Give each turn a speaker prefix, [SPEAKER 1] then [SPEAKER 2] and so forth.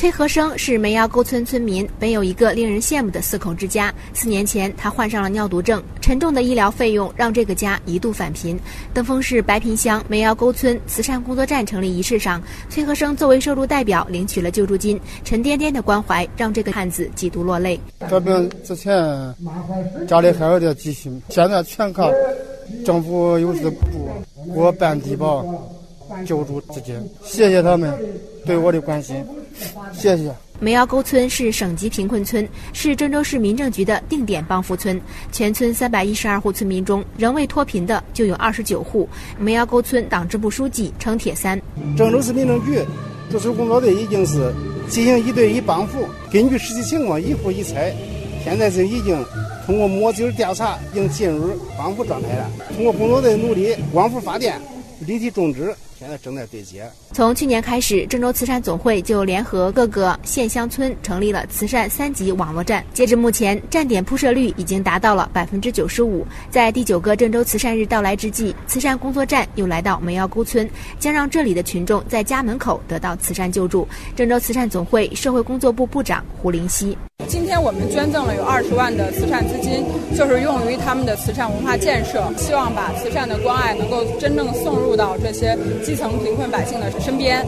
[SPEAKER 1] 崔和生是梅窑沟村村民，本有一个令人羡慕的四口之家。四年前，他患上了尿毒症，沉重的医疗费用让这个家一度返贫。登封市白坪乡梅窑沟村慈善工作站成立仪式上，崔和生作为收入代表领取了救助金，沉甸甸的关怀让这个汉子几度落泪。
[SPEAKER 2] 这病之前家里还有点积蓄，现在全靠政府有资补，我办低保。救助资金，谢谢他们对我的关心，谢谢。
[SPEAKER 1] 梅窑沟村是省级贫困村，是郑州市民政局的定点帮扶村。全村三百一十二户村民中，仍未脱贫的就有二十九户。梅窑沟村党支部书记程铁三：
[SPEAKER 2] 郑州市民政局驻村工作队已经是进行一对一帮扶，根据实际情况一户一拆，现在是已经通过摸底调查，已经进入帮扶状态了。通过工作队努力，光伏发电。立体种植现在正在对接。
[SPEAKER 1] 从去年开始，郑州慈善总会就联合各个县乡村成立了慈善三级网络站。截至目前，站点铺设率已经达到了百分之九十五。在第九个郑州慈善日到来之际，慈善工作站又来到梅窑沟村，将让这里的群众在家门口得到慈善救助。郑州慈善总会社会工作部部长胡林熙。
[SPEAKER 3] 今天我们捐赠了有二十万的慈善资金，就是用于他们的慈善文化建设，希望把慈善的关爱能够真正送入到这些基层贫困百姓的身边。